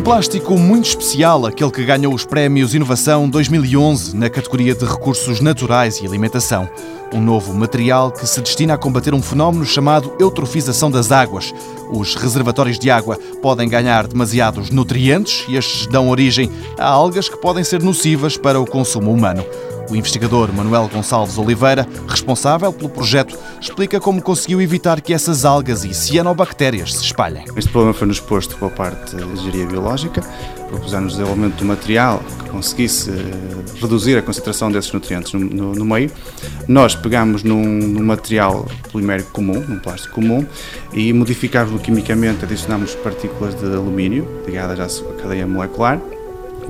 um plástico muito especial, aquele que ganhou os prémios Inovação 2011 na categoria de Recursos Naturais e Alimentação. Um novo material que se destina a combater um fenómeno chamado eutrofização das águas. Os reservatórios de água podem ganhar demasiados nutrientes e estes dão origem a algas que podem ser nocivas para o consumo humano. O investigador Manuel Gonçalves Oliveira, responsável pelo projeto, explica como conseguiu evitar que essas algas e cianobactérias se espalhem. Este problema foi-nos posto pela parte de engenharia biológica, propusemos o desenvolvimento de um material que conseguisse eh, reduzir a concentração desses nutrientes no, no, no meio. Nós pegamos num, num, material polimérico comum, num plástico comum, e modificámos-lo quimicamente, adicionámos partículas de alumínio ligadas à cadeia molecular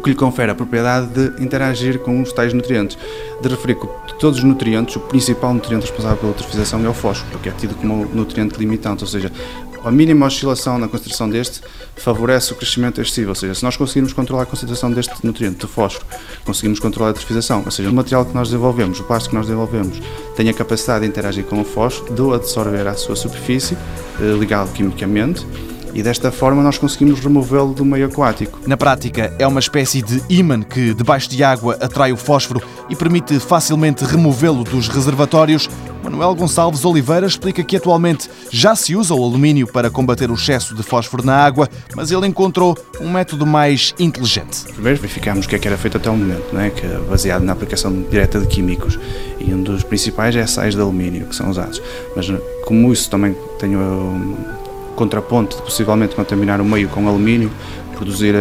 o que lhe confere a propriedade de interagir com os tais nutrientes. De referir que de todos os nutrientes, o principal nutriente responsável pela eutrofização é o fósforo, que é tido como nutriente limitante, ou seja, a mínima oscilação na concentração deste favorece o crescimento excessivo, ou seja, se nós conseguirmos controlar a concentração deste nutriente, do fósforo, conseguimos controlar a eutrofização, ou seja, o material que nós desenvolvemos, o plástico que nós desenvolvemos, tem a capacidade de interagir com o fósforo, de o absorver à sua superfície, eh, ligado quimicamente, e desta forma nós conseguimos removê-lo do meio aquático. Na prática, é uma espécie de ímã que, debaixo de água, atrai o fósforo e permite facilmente removê-lo dos reservatórios. Manuel Gonçalves Oliveira explica que atualmente já se usa o alumínio para combater o excesso de fósforo na água, mas ele encontrou um método mais inteligente. Primeiro verificámos o que é que era feito até o momento, não é? que é baseado na aplicação direta de químicos. E um dos principais é sais de alumínio que são usados. Mas como isso também tenho contraponto de possivelmente contaminar o meio com alumínio, produzir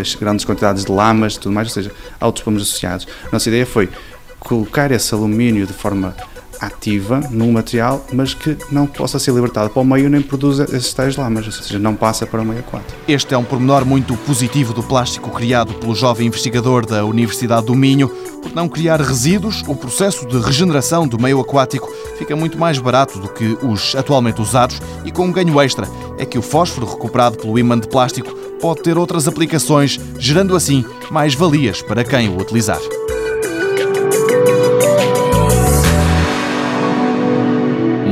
as grandes quantidades de lamas e tudo mais, ou seja, outros problemas associados. Nossa ideia foi colocar esse alumínio de forma ativa num material, mas que não possa ser libertado para o meio nem produza esses tais lamas, ou seja, não passa para o meio aquático. Este é um pormenor muito positivo do plástico criado pelo jovem investigador da Universidade do Minho. Por não criar resíduos, o processo de regeneração do meio aquático fica muito mais barato do que os atualmente usados e com um ganho extra é que o fósforo recuperado pelo imã de plástico pode ter outras aplicações, gerando assim mais valias para quem o utilizar.